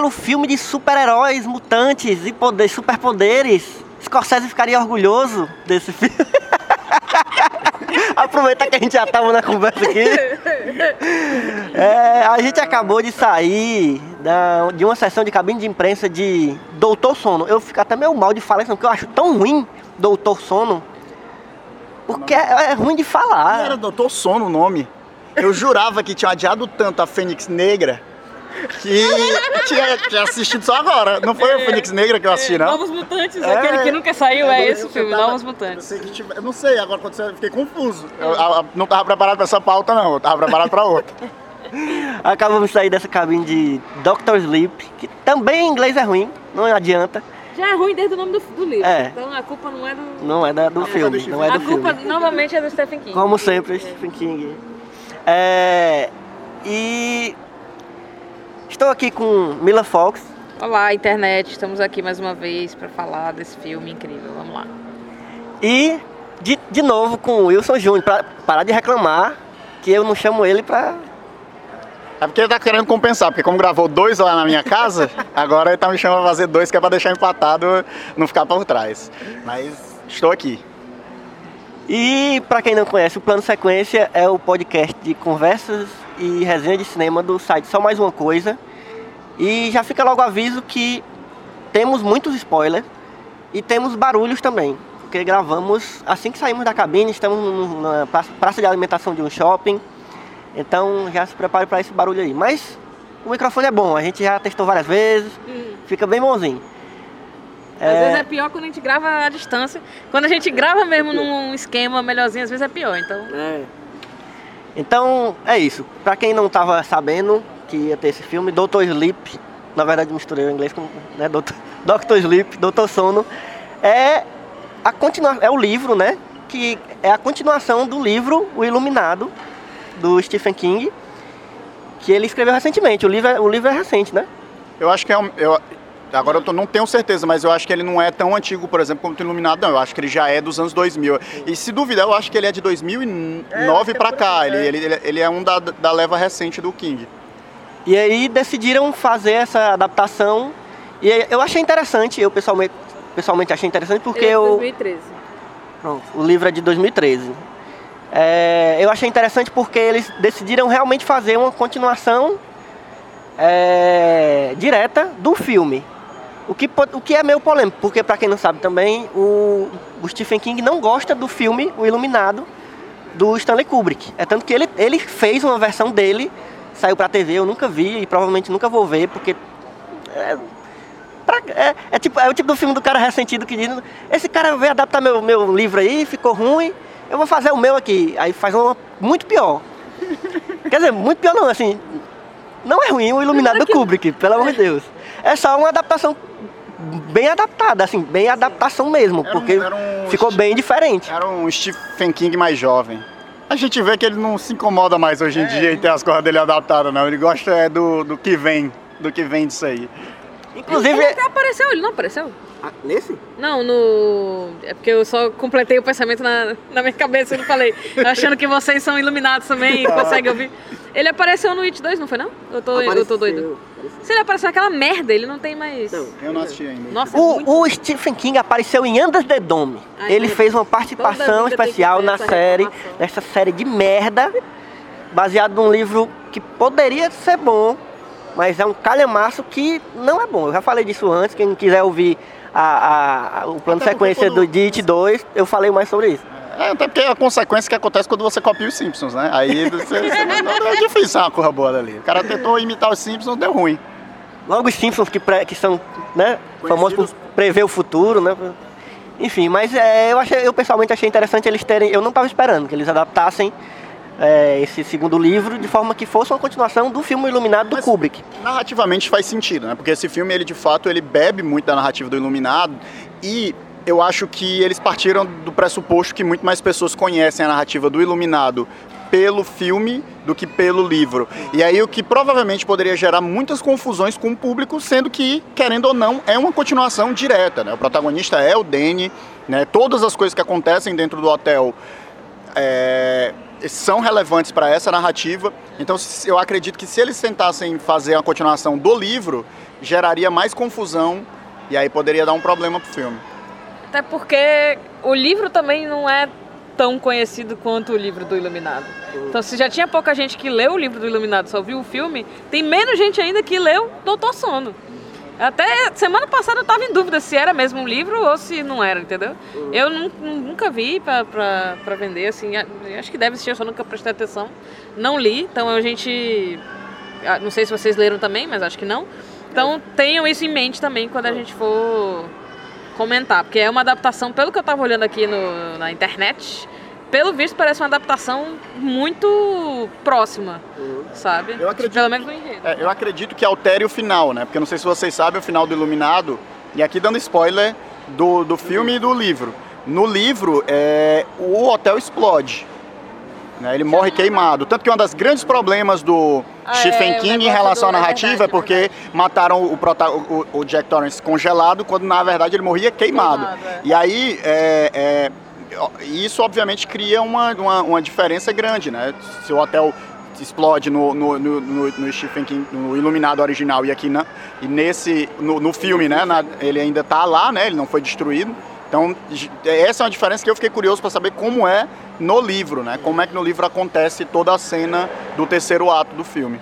belo filme de super-heróis, mutantes e poder, superpoderes. Scorsese ficaria orgulhoso desse filme. Aproveitar que a gente já estava na conversa aqui. É, a gente acabou de sair da- de uma sessão de cabine de imprensa de Doutor Sono. Eu fico até meio mal de falar isso, porque eu acho tão ruim Doutor Sono. Porque é, é ruim de falar. Era Doutor Sono o nome. Eu jurava que tinha adiado tanto a Fênix Negra que tinha, tinha assistido só agora. Não foi a Fênix Negra que eu assisti, não? Novos Mutantes, É. aquele que nunca saiu, é Eu- esse eu filme, tava- Novos Eu, Mutantes. sei que tive- eu não sei, agora quando você eu fiquei confuso. Eu, a- a- não tava preparado pra essa pauta, não. Eu tava preparado pra outra. Acabamos de sair dessa cabine de Doctor Sleep, que também em inglês é ruim, não adianta. Já é ruim desde o nome do, do livro. É. Então a culpa não é do. Não é da- do culpa é filme, do não é a do culpa filme. novamente é do Stephen King. Como sempre, Stephen King. É, e estou aqui com Mila Fox Olá, internet, estamos aqui mais uma vez para falar desse filme incrível. Vamos lá. e de, de novo com o Wilson Júnior, para parar de reclamar que eu não chamo ele pra. É porque ele tá querendo compensar, porque como gravou dois lá na minha casa, agora ele tá me chamando pra fazer dois, que é pra deixar empatado, não ficar por trás. Mas estou aqui. E para quem não conhece, o Plano Sequência é o podcast de conversas e resenha de cinema do site Só Mais Uma Coisa. E já fica logo aviso que temos muitos spoilers e temos barulhos também. Porque gravamos assim que saímos da cabine, estamos no- na praça- de alimentação de um shopping. Então já se prepare para esse barulho aí. Mas o microfone é bom, a gente já testou várias vezes, fica bem bonzinho. Às vezes é pior quando a gente grava à distância. Quando a gente grava mesmo num esquema melhorzinho, às vezes é pior. Então, É. Então, é isso. Pra quem não tava sabendo que ia ter esse filme, Doutor Sleep, na verdade misturei o inglês com né, Doctor Sleep, Doutor Sono, é a continua, é o livro, né, que é a continuação do livro O Iluminado do Stephen King, que ele escreveu recentemente. O livro é, o livro é recente, né? Eu acho que é um. Eu, agora eu tô- não tenho certeza, mas eu acho que ele não é tão antigo, por exemplo, como o Iluminado, não. Eu acho que ele já é dos anos 2000. E se duvidar, eu acho que ele é de 2009 pra cá. Ele, ele, ele- ele é um da, da leva recente do King. E aí decidiram fazer essa adaptação. E aí eu achei interessante, eu pessoalmente, pessoalmente achei interessante porque é de eu 2013. Pronto, o livro é de 2013. É, eu achei interessante porque eles decidiram realmente fazer uma continuação é, direta do filme. O que, o que é meio polêmico, porque para quem não sabe também, o, o Stephen King não gosta do filme O Iluminado do Stanley Kubrick. É tanto que ele, ele fez uma versão dele, saiu pra TV, eu nunca vi e provavelmente nunca vou ver, porque é, pra- é, é tipo, é o tipo do filme do cara ressentido que diz, esse cara veio adaptar meu, meu livro aí, ficou ruim, eu vou fazer o meu aqui. Aí faz uma muito pior. Quer dizer, muito pior não, assim, não é ruim o Iluminado do Kubrick, pelo amor de Deus. É só uma adaptação bem adaptada, assim, bem adaptação mesmo, Era um- porque era um ficou bem diferente. Era um Stephen King mais jovem. A gente vê que ele não se incomoda mais hoje em dia em ter as coisas dele adaptadas, não. Ele gosta é, do, do que vem, do que vem disso aí. Inclusive, Ele até apareceu, ele não apareceu? Ah, nesse? Não, no. É porque eu só completei o pensamento na, na minha cabeça e não falei. Achando que vocês são iluminados também e conseguem ouvir. Ele apareceu no It 2, não foi não? Eu tô, eu tô doido. Se ele apareceu naquela merda, ele não tem mais. Não. Eu não assisti ainda. Nossa, é muito... O, o Stephen King apareceu em Under the Dome. Ai, ele fez uma participação especial na série, reclamação. nessa série de merda, baseado num livro que poderia ser bom, mas é um calhamaço que não é bom. Eu já falei disso antes, quem quiser ouvir a- a- a- o plano de Até sequência quando- do Dit 2, eu falei mais sobre isso. É, até porque é a consequência que acontece quando você copia os Simpsons, né? Aí você, você não, não- é difícil uma coisa boa dali. O cara tentou imitar os Simpsons, deu ruim. Logo os Simpsons que, pre- que são né, famosos por prever o futuro, né? Enfim, mas é, eu, achei, eu pessoalmente achei interessante eles terem. Eu não estava esperando que eles adaptassem é, esse segundo livro de forma que fosse uma continuação do filme Iluminado do Mas- Kubrick. Narrativamente faz sentido, né? Porque esse filme, ele de fato, ele bebe muito da narrativa do Iluminado e eu acho que eles partiram do pressuposto que muito mais pessoas conhecem a narrativa do Iluminado pelo filme do que pelo livro. E aí o que provavelmente poderia gerar muitas confusões com o público, sendo que, querendo ou não, é uma continuação direta, né? O protagonista é o Danny, né? Todas as coisas que acontecem dentro do hotel é, são relevantes para essa narrativa. Então, eu acredito que se eles tentassem fazer a continuação do livro, geraria mais confusão e aí poderia dar um problema pro filme. Até porque o livro também não é tão conhecido quanto o livro do Iluminado. Então, se já tinha pouca gente que leu o livro do Iluminado, só viu o filme, tem menos gente ainda que leu Doutor Sono. Até semana passada eu tava em dúvida se era mesmo um livro ou se não era, entendeu? Eu nun- nunca vi pra vender, assim, acho que deve existir, eu só nunca prestei atenção. Não li, então a gente. ah, Não sei se vocês leram também, mas acho que não. Então tenham isso em mente também quando a gente for comentar, porque é uma adaptação, pelo que eu tava olhando aqui no, na internet, pelo visto parece uma adaptação muito próxima, sabe? Eu acredito- Pelo menos no enredo. É, eu acredito que altere o final, né? Porque eu não sei se vocês sabem o final do Iluminado, e aqui dando spoiler do, do filme e do livro. No livro, é, o hotel explode. Né? Ele morre queimado. Tanto que um dos grandes problemas do Ah, Stephen é, King em relação à é narrativa verdade, é é porque verdade. mataram o, o- o Jack Torrance congelado, quando na verdade ele morria queimado. Queimado, é. E aí, é, é, isso obviamente cria uma, uma, uma diferença grande, né? Se o hotel explode no, no, no, no- Stephen King, no Iluminado original e aqui na, e nesse, no, no filme, né? na- ele ainda tá lá, né? Ele não foi destruído. Então, j- essa é uma diferença que eu fiquei curioso para saber como é no livro, né? Como é que no livro acontece toda a cena do terceiro ato do filme.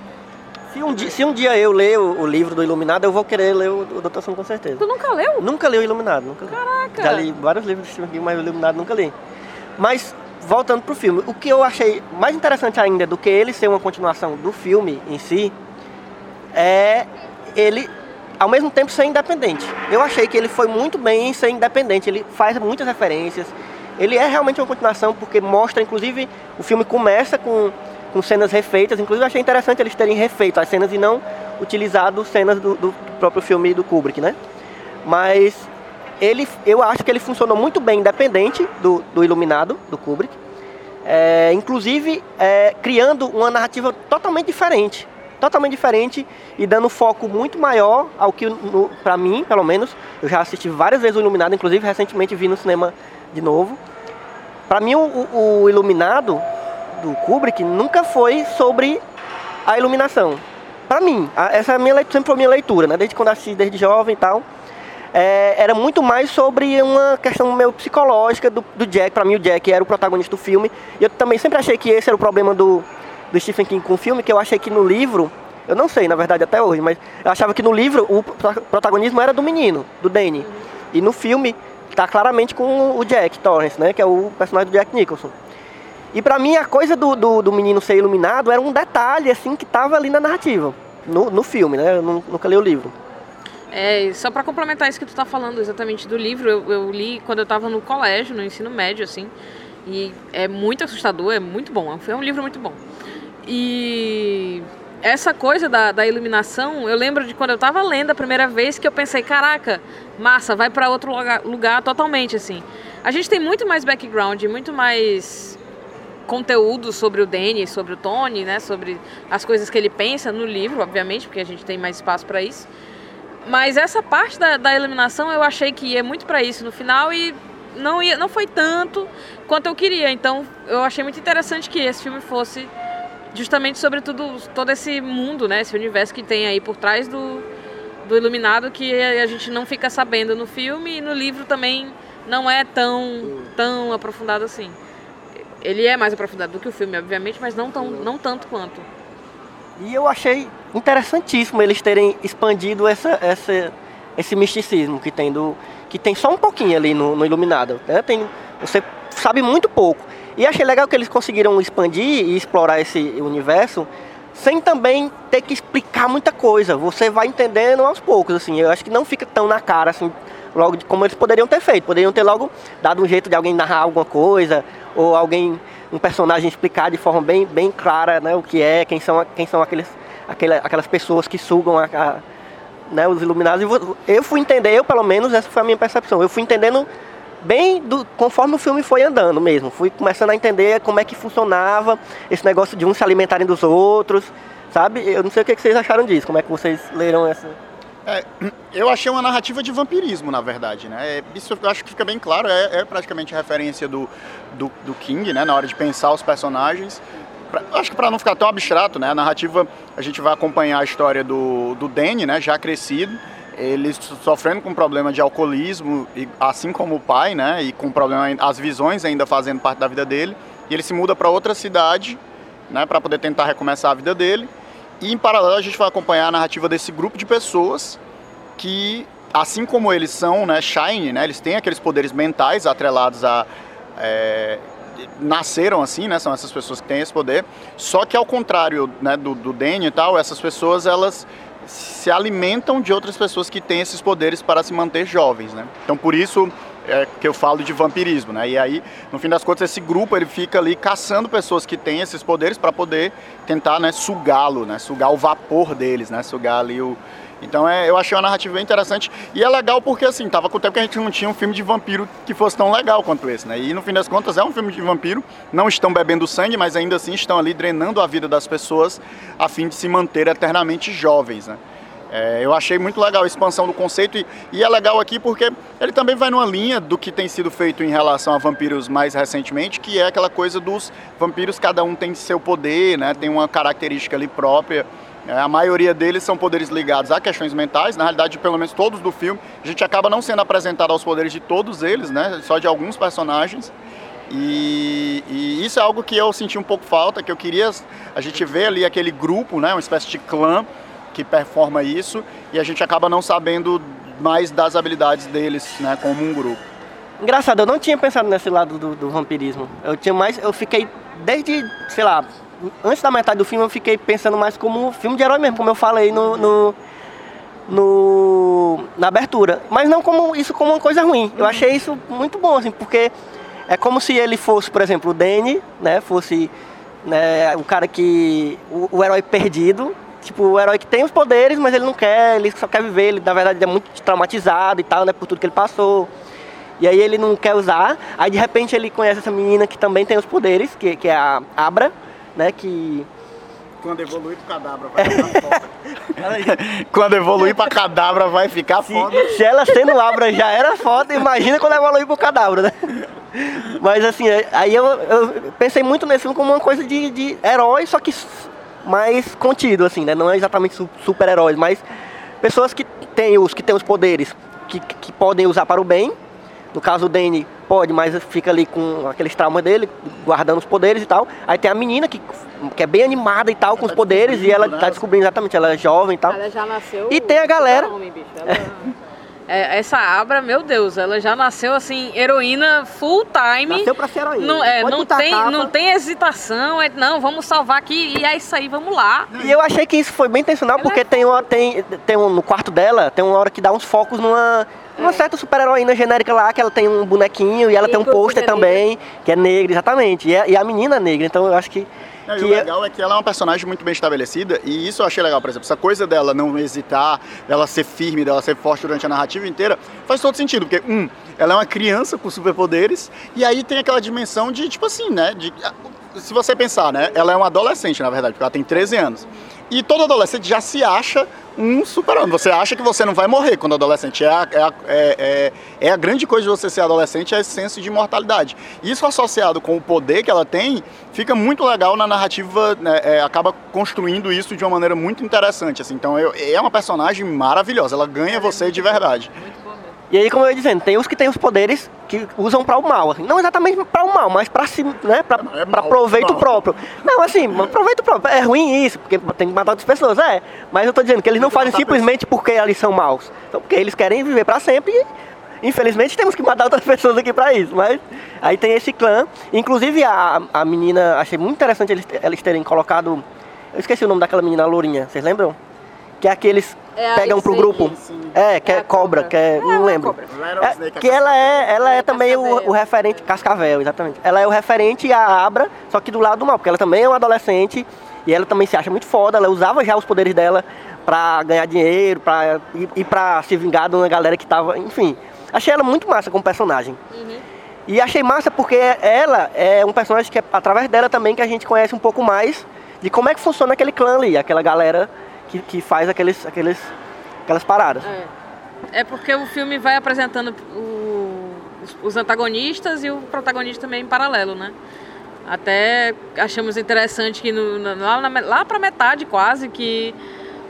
Se um, dia, se um dia eu ler o, o livro do Iluminado, eu vou querer ler o, o Doutor Sono com certeza. Tu nunca leu? Nunca li o Iluminado, nunca li. Caraca! Já li vários livros de Stephen King, mas o Iluminado nunca li. Mas, voltando pro filme, o que eu achei mais interessante ainda do que ele ser uma continuação do filme em si, é ele, ao mesmo tempo, ser independente. Eu achei que ele foi muito bem em ser independente, ele faz muitas referências, ele é realmente uma continuação, porque mostra, inclusive, o filme começa com, com cenas refeitas, inclusive eu achei interessante eles terem refeito as cenas e não utilizado cenas do, do próprio filme do Kubrick, né? Mas ele, eu acho que ele funcionou muito bem independente do, do Iluminado, do Kubrick. É, inclusive é, criando uma narrativa totalmente diferente. Totalmente diferente e dando foco muito maior ao que, pra mim, pelo menos, eu já assisti várias vezes o Iluminado, inclusive recentemente vi no cinema de novo. Pra mim, o, o- Iluminado do Kubrick nunca foi sobre a iluminação. Pra mim, essa é minha sempre foi a minha leitura, né? Desde quando assisti, desde jovem e tal. É, era muito mais sobre uma questão meio psicológica do, do Jack. Pra mim, o Jack era o protagonista do filme. E eu também sempre achei que esse era o problema do, do Stephen King com o filme, que eu achei que no livro, eu não sei, na verdade, até hoje, mas eu achava que no livro o pro- protagonismo era do menino, do Danny. E no filme tá claramente com o Jack Torrance, né? Que é o personagem do Jack Nicholson. E pra mim a coisa do, do, do menino ser iluminado era um detalhe, assim, que tava ali na narrativa. No, no filme, né? Eu nu- nunca li o livro. É, só pra complementar isso que tu tá falando exatamente do livro, eu, eu li quando eu tava no colégio, no ensino médio, assim. E é muito assustador, é muito bom. É um livro muito bom. E essa coisa da, da iluminação, eu lembro de quando eu tava lendo a primeira vez que eu pensei, caraca, massa, vai pra outro lugar, lugar totalmente, assim. A gente tem muito mais background, muito mais conteúdo sobre o Danny, sobre o Tony, né, sobre as coisas que ele pensa no livro, obviamente, porque a gente tem mais espaço para isso. Mas essa parte da, da eliminação eu achei que ia muito pra isso no final e não, ia, não foi tanto quanto eu queria. Então eu achei muito interessante que esse filme fosse justamente sobre tudo, todo esse mundo, né? Esse universo que tem aí por trás do, do Iluminado que a gente não fica sabendo no filme e no livro também não é tão, tão aprofundado assim. Ele é mais aprofundado do que o filme, obviamente, mas não, tão, não tanto quanto. E eu achei interessantíssimo eles terem expandido essa, essa, esse misticismo que tem do que tem só um pouquinho ali no, no Iluminado. Né? Tem, você sabe muito pouco. E achei legal que eles conseguiram expandir e explorar esse universo sem também ter que explicar muita coisa. Você vai entendendo aos poucos, assim. Eu acho que não fica tão na cara, assim, logo de, como eles poderiam ter feito. Poderiam ter logo dado um jeito de alguém narrar alguma coisa, ou alguém, um personagem explicar de forma bem, bem clara, né, o que é, quem são, quem são aqueles, aquele, aquelas pessoas que sugam a, a né, os iluminados. Eu fui entender, eu pelo menos, essa foi a minha percepção. Eu fui entendendo bem do, conforme o filme foi andando mesmo. Fui começando a entender como é que funcionava esse negócio de uns se alimentarem dos outros, sabe? Eu não sei o que vocês acharam disso, como é que vocês leram essa. É, eu achei uma narrativa de vampirismo, na verdade, né? É, isso eu acho que fica bem claro, é, é praticamente referência do, do, do, King, né? Na hora de pensar os personagens. Pra, acho que para não ficar tão abstrato, né? A narrativa, a gente vai acompanhar a história do, do Danny, né? Já crescido, ele sofrendo com problema de alcoolismo, assim como o pai, né? E com problema, as visões ainda fazendo parte da vida dele. E ele se muda para outra cidade, né? Para poder tentar recomeçar a vida dele. E em paralelo a gente vai acompanhar a narrativa desse grupo de pessoas que, assim como eles são, né? Shine, né? Eles têm aqueles poderes mentais atrelados a é, nasceram assim, né? São essas pessoas que têm esse poder. Só que ao contrário, né? Do, do Danny e tal, essas pessoas elas se alimentam de outras pessoas que têm esses poderes para se manter jovens, né? Então por isso é que eu falo de vampirismo, né? E aí, no fim das contas, esse grupo ele fica ali caçando pessoas que têm esses poderes para poder tentar, né, sugá-lo, né? Sugar o vapor deles, né? Sugar ali o então é, eu achei uma narrativa bem interessante e é legal porque assim, tava com o tempo que a gente não tinha um filme de vampiro que fosse tão legal quanto esse, né? E no fim das contas é um filme de vampiro, não estão bebendo sangue, mas ainda assim estão ali drenando a vida das pessoas a fim de se manter eternamente jovens, né? É, eu achei muito legal a expansão do conceito e, e, é legal aqui porque ele também vai numa linha do que tem sido feito em relação a vampiros mais recentemente, que é aquela coisa dos vampiros, cada um tem seu poder, né? Tem uma característica ali própria. É, a maioria deles são poderes ligados a questões mentais, na realidade, pelo menos todos do filme. A gente acaba não sendo apresentado aos poderes de todos eles, né? Só de alguns personagens. E, e, isso é algo que eu senti um pouco falta, que eu queria a gente ver ali aquele grupo, né, uma espécie de clã que performa isso, e a gente acaba não sabendo mais das habilidades deles, né, como um grupo. Engraçado, eu não tinha pensado nesse lado do, do vampirismo. Eu tinha mais, eu fiquei desde, sei lá, antes da metade do filme eu fiquei pensando mais como um filme de herói mesmo, como eu falei no, no, no, na abertura. Mas não como isso como uma coisa ruim. Eu achei isso muito bom, assim, porque é como se ele fosse, por exemplo, o Danny, né? Fosse né, o cara que. O, o herói perdido. Tipo, o herói que tem os poderes, mas ele não quer, ele só quer viver, ele na verdade é muito traumatizado e tal, né? Por tudo que ele passou. E aí ele não quer usar. Aí de repente ele conhece essa menina que também tem os poderes, que, que é a Abra né? Que quando evoluir pro cadabra vai ficar foda. quando evoluir pra cadabra vai ficar se, foda. Se ela sendo abra já era foda, imagina quando evoluir pro cadabra, né? Mas assim, é, aí eu, eu, pensei muito nesse filme como uma coisa de, de herói, só que mais contido, assim, né? Não é exatamente super-heróis, mas pessoas que têm os, que têm os poderes que, que podem usar para o bem. No caso, o Danny Pode, mas fica ali com aqueles traumas dele, guardando os poderes e tal. Aí tem a menina que, que é bem animada e tal, com os tá poderes, e ela né? tá descobrindo exatamente, ela é jovem e tal. Ela já nasceu. E tem a galera. Homem, ela... é, essa Abra, meu Deus, ela já nasceu assim, heroína full time. Nasceu pra ser heroína. Não, é, não, tem, não tem hesitação, é, não, vamos salvar aqui e é isso aí, vamos lá. E eu achei que isso foi bem intencional, porque é tem, uma, tem, tem um, no quarto dela, tem uma hora que dá uns focos numa uma certa super-heroína genérica lá, que ela tem um bonequinho e ela e tem um pôster também, que é negra, exatamente. E, a, e a menina é negra, então eu acho que. Não, que o legal é que ela é uma personagem muito bem estabelecida e isso eu achei legal, por exemplo, essa coisa dela não hesitar, dela ser firme, dela ser forte durante a narrativa inteira, faz todo sentido, porque, um, ela é uma criança com superpoderes e aí tem aquela dimensão de, tipo assim, né, de, se você pensar, né, ela é uma adolescente, na verdade, porque ela tem 13 anos. E todo adolescente já se acha um super-homem. Você acha que você não vai morrer quando adolescente. É a, é, a, é, é, é a grande coisa de você ser adolescente, é esse senso de imortalidade. Isso associado com o poder que ela tem, fica muito legal na narrativa, né, é, acaba construindo isso de uma maneira muito interessante. Assim. Então eu- é uma personagem maravilhosa, ela ganha você de verdade. Muito. E aí, como eu ia dizendo, tem os que têm os poderes que usam para o mal. assim. Não exatamente para o mal, mas para si, né, para É proveito mal. próprio. Não, assim, proveito próprio. É ruim isso, porque tem que matar outras pessoas, é. Mas eu tô dizendo que eles não fazem simplesmente porque eles são maus. Então, porque eles querem viver para sempre e, infelizmente, temos que matar outras pessoas aqui para isso. Mas aí tem esse clã. Inclusive, a, a menina, achei muito interessante eles, eles terem colocado... Eu esqueci o nome daquela menina lourinha, vocês lembram? Que é aqueles É a pegam pro grupo. É, que É é, a cobra, cobra. que é, É, não uma lembro. É, que ela é, ela é, É, também o, o referente, Cascavel, exatamente. Ela é o referente à Abra, só que do lado do mal, porque ela também é uma adolescente e ela também se acha muito foda, ela usava já os poderes dela pra ganhar dinheiro, pra ir, ir pra se vingar de uma galera que tava, enfim. Achei ela muito massa como personagem. E achei massa porque ela é um personagem que é através dela também que a gente conhece um pouco mais de como é que funciona aquele clã ali, aquela galera que, que faz aqueles, aqueles, aquelas paradas. É. É porque o filme vai apresentando o- os, os antagonistas e o protagonista também em paralelo, né? Até achamos interessante que no, na- lá, na, lá pra metade quase que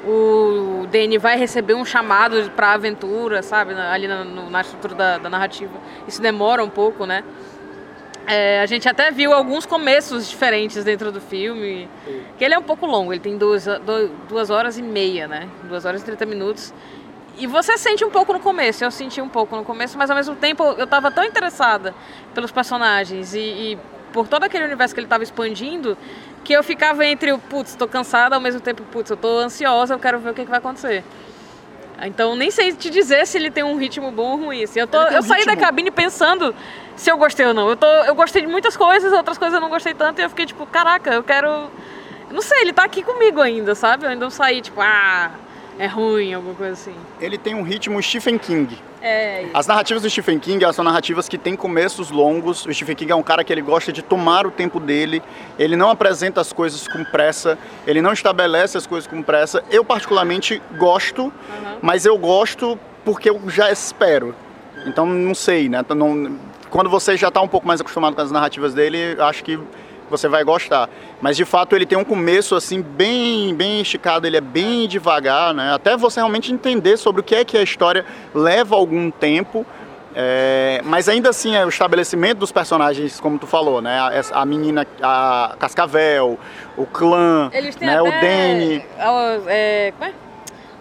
o Danny vai receber um chamado pra aventura, sabe? Ali na, no- na estrutura da, da narrativa. Isso demora um pouco, né? É, a gente até viu alguns começos diferentes dentro do filme. Que ele é um pouco longo, ele tem duas, duas horas e meia, né? Duas horas e 30 minutos. E você sente um pouco no começo, eu senti um pouco no começo, mas ao mesmo tempo eu tava tão interessada pelos personagens e, e por todo aquele universo que ele tava expandindo, que eu ficava entre o putz, tô cansada, ao mesmo tempo, putz, eu tô ansiosa, eu quero ver o que, que vai acontecer. Então nem sei te dizer se ele tem um ritmo bom ou ruim. Assim. Eu, tô, um eu saí da cabine pensando se eu gostei ou não. Eu, tô, eu gostei de muitas coisas, outras coisas eu não gostei tanto, e eu fiquei tipo, caraca, eu quero. Não sei, ele tá aqui comigo ainda, sabe? Eu ainda não saí, tipo, ah, é ruim, alguma coisa assim. Ele tem um ritmo Stephen King. É, As narrativas do Stephen King elas são narrativas que têm começos longos. O Stephen King é um cara que ele gosta de tomar o tempo dele. Ele não apresenta as coisas com pressa. Ele não estabelece as coisas com pressa. Eu particularmente gosto, mas eu gosto porque eu já espero. Então não sei, né? Então, não- quando você já está um pouco mais acostumado com as narrativas dele, acho que você vai gostar. Mas de fato ele tem um começo assim bem, bem esticado, ele é bem devagar, né? Até você realmente entender sobre o que é que a história leva algum tempo. É, mas ainda assim, é o estabelecimento dos personagens, como tu falou, né? A, a menina, a Cascavel, o clã, Eles têm né? o Danny. É, como é?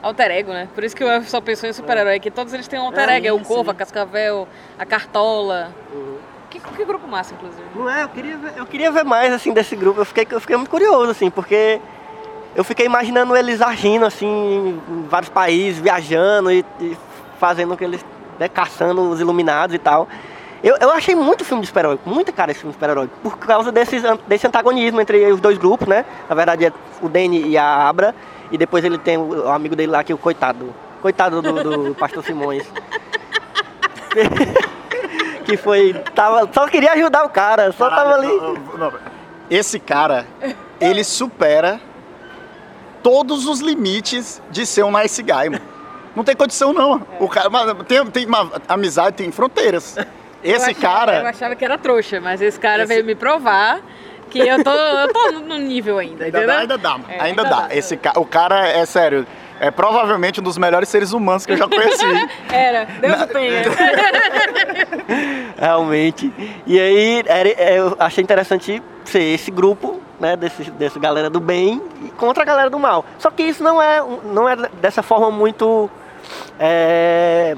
Alter ego, né? Por isso que eu só pensou em super-herói, que todos eles têm um alter ego. É o sim, Corvo, a Cascavel, a Cartola. Que, que grupo massa, inclusive. Não é, eu queria, ver, eu queria ver mais assim desse grupo. Eu fiquei, eu fiquei muito curioso, assim, porque eu fiquei imaginando eles agindo assim em vários países, viajando e, e fazendo aqueles. Né, caçando os iluminados e tal. Eu, eu achei muito filme de super-herói, muita cara esse filme de super-herói, por causa desses, an- desse antagonismo entre os dois grupos, né? Na verdade é o Danny e a Abra, e depois ele tem o, o amigo dele lá, que é o coitado. Coitado do, do Pastor Simões. que foi. Tava, só queria ajudar o cara, só tava ali. Não, não. Esse cara, ele supera todos os limites de ser um nice guy, mano. Não tem condição, não. O cara, tem, tem uma amizade, tem fronteiras. Esse Eu achava- Eu cara, achava que era trouxa, mas esse cara Esse- veio me provar que eu tô, eu tô no nível ainda, ainda entendeu? dá, ainda dá, É, ainda dá. Esse ca... O cara é sério, é provavelmente um dos melhores seres humanos que eu já conheci. Era, Deus o tenha. Realmente. E aí era- eu achei interessante ser esse grupo, né, desse, dessa galera do bem e contra a galera do mal. Só que isso não é, não é dessa forma muito é,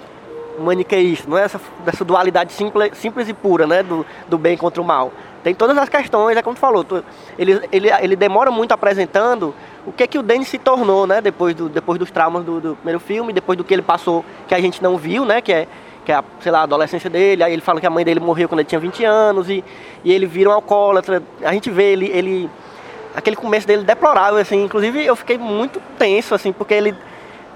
maniqueísta, não é essa, dessa dualidade simples, simples e pura, né, do, do bem contra o mal. Tem todas as questões, é como tu falou, tu- ele, ele, ele demora muito apresentando o que que o Danny se tornou, né, depois, do, depois dos traumas do, do primeiro filme, depois do que ele passou, que a gente não viu, né, que é, que é a, sei lá, a adolescência dele, aí ele fala que a mãe dele morreu quando ele tinha 20 anos, e, e ele vira um alcoólatra, a gente vê ele, ele aquele começo dele deplorável, assim, inclusive eu fiquei muito tenso, assim, porque ele,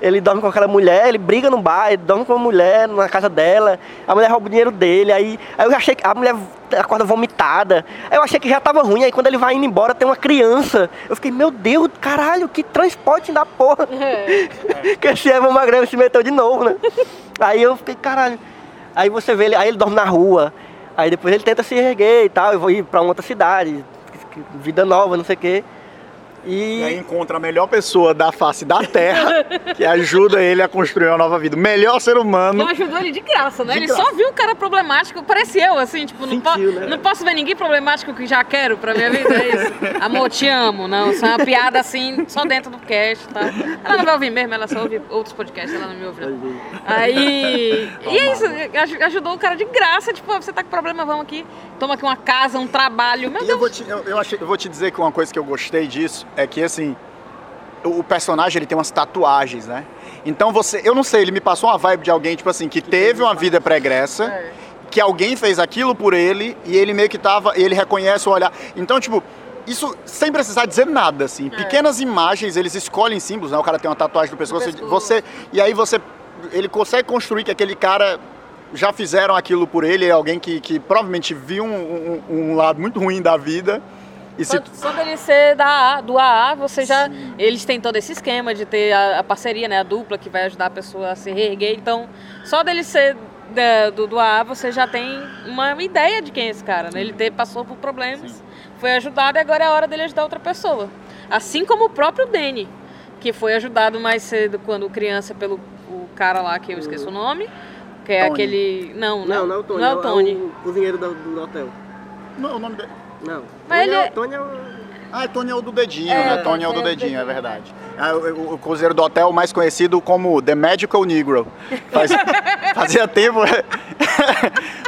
ele dorme com aquela mulher, ele briga no bar, ele dorme com uma mulher na casa dela, a mulher rouba o dinheiro dele, aí, aí eu achei que a mulher acorda vomitada. Aí eu achei que já tava ruim, aí quando ele vai indo embora tem uma criança. Eu fiquei, meu Deus, caralho, que transporte da porra. que esse Evan McGregor se meteu de novo, né? Aí eu fiquei, caralho. Aí você vê ele, aí ele dorme na rua. Aí depois ele tenta se erguer e tal, eu vou ir pra uma outra cidade, vida nova, não sei o quê. E aí encontra a melhor pessoa da face da Terra que ajuda ele a construir uma nova vida. Melhor ser humano. Não ajudou ele de graça, né? De ele graça. só viu o cara problemático, parece eu, assim, tipo, não, po Sentiu, né? não posso ver ninguém problemático que já quero pra minha vida, é isso. Amor, te amo, não, isso é uma piada assim, só dentro do cast, tá? Ela não vai ouvir mesmo, ela só ouve outros podcasts, ela não me ouve. Não. Aí. E é isso, aj- ajudou o cara de graça, tipo, você tá com problema, vamos aqui, toma aqui uma casa, um trabalho. Meu E eu Deus. vou, te, eu, eu achei- eu vou te dizer que uma coisa que eu gostei disso é que, assim, o, personagem ele tem umas tatuagens, né? Então você, eu não sei, ele me passou uma vibe de alguém, tipo assim, que teve uma vida pregressa, É. que alguém fez aquilo por ele e ele meio que tava, ele reconhece o olhar. Então, tipo, isso sem precisar dizer nada, assim. Pequenas imagens, eles escolhem símbolos, né? O cara tem uma tatuagem no pescoço, pescoço. você e aí você ele consegue construir que aquele cara já fizeram aquilo por ele, é alguém que, que provavelmente viu um, um- um lado muito ruim da vida e se Só, só dele ser da do AA, você já. Eles têm todo esse esquema de ter a, a parceria, né? A dupla que vai ajudar a pessoa a se reerguer. Então, só dele ser da- do, do AA, você já tem uma ideia de quem é esse cara, né? Ele ter, passou por problemas, foi ajudado e agora é a hora dele ajudar outra pessoa. Assim como o próprio Danny, que foi ajudado mais cedo quando criança pelo o cara lá que eu esqueço o nome. Que é Tony. aquele. Não, Não, não é o Tony. Não é o Tony. o cozinheiro do, do hotel. Não, o nome dele. Não. Mas Tony ele é, é- o Tony é o... Ah, é Tony é o do dedinho, É, né? Tony é o do é dedinho, é verdade. Ah, o, cozinheiro do hotel mais conhecido como The Magical Negro. Faz- fazia tempo.